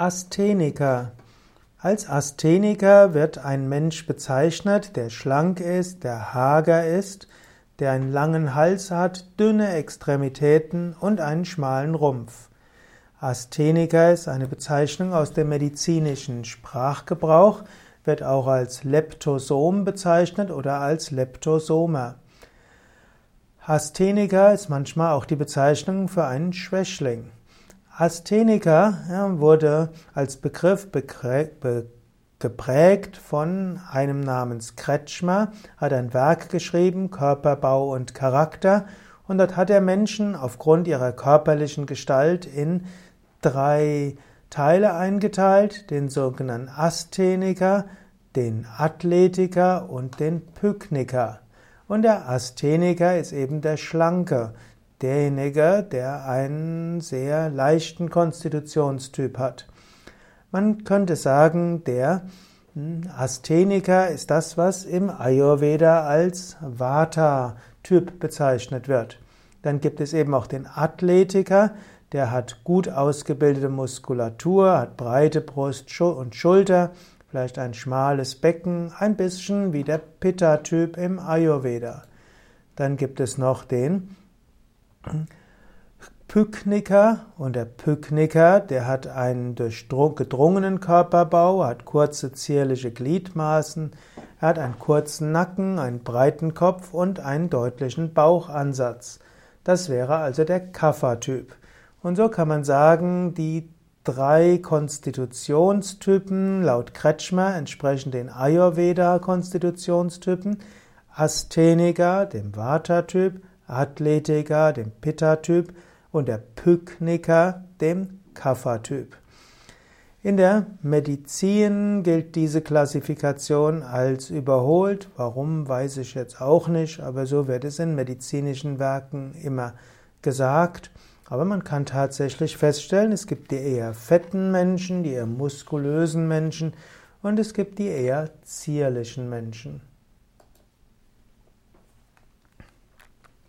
Astheniker. Als Astheniker wird ein Mensch bezeichnet, der schlank ist, der hager ist, der einen langen Hals hat, dünne Extremitäten und einen schmalen Rumpf. Astheniker ist eine Bezeichnung aus dem medizinischen Sprachgebrauch, wird auch als Leptosom bezeichnet oder als Leptosomer. Astheniker ist manchmal auch die Bezeichnung für einen Schwächling. Astheniker ja, wurde als Begriff geprägt von einem namens Kretschmer, hat ein Werk geschrieben, Körperbau und Charakter, und dort hat er Menschen aufgrund ihrer körperlichen Gestalt in drei Teile eingeteilt, den sogenannten Astheniker, den Athletiker und den Pykniker. Und der Astheniker ist eben der Schlanke, derjenige, der einen sehr leichten Konstitutionstyp hat. Man könnte sagen, der hm, Astheniker ist das, was im Ayurveda als Vata-Typ bezeichnet wird. Dann gibt es eben auch den Athletiker, der hat gut ausgebildete Muskulatur, hat breite Brust und Schulter, vielleicht ein schmales Becken, ein bisschen wie der Pitta-Typ im Ayurveda. Dann gibt es noch den Pykniker und der Pykniker, der hat einen gedrungenen Körperbau, hat kurze zierliche Gliedmaßen, er hat einen kurzen Nacken, einen breiten Kopf und einen deutlichen Bauchansatz. Das wäre also der Kapha-Typ. Und so kann man sagen, die drei Konstitutionstypen laut Kretschmer entsprechen den Ayurveda-Konstitutionstypen, Astheniker, dem Vata-Typ, Athletiker, dem Pitta-Typ und der Pykniker, dem Kapha-Typ. In der Medizin gilt diese Klassifikation als überholt. Warum, weiß ich jetzt auch nicht, aber so wird es in medizinischen Werken immer gesagt. Aber man kann tatsächlich feststellen, es gibt die eher fetten Menschen, die eher muskulösen Menschen und es gibt die eher zierlichen Menschen.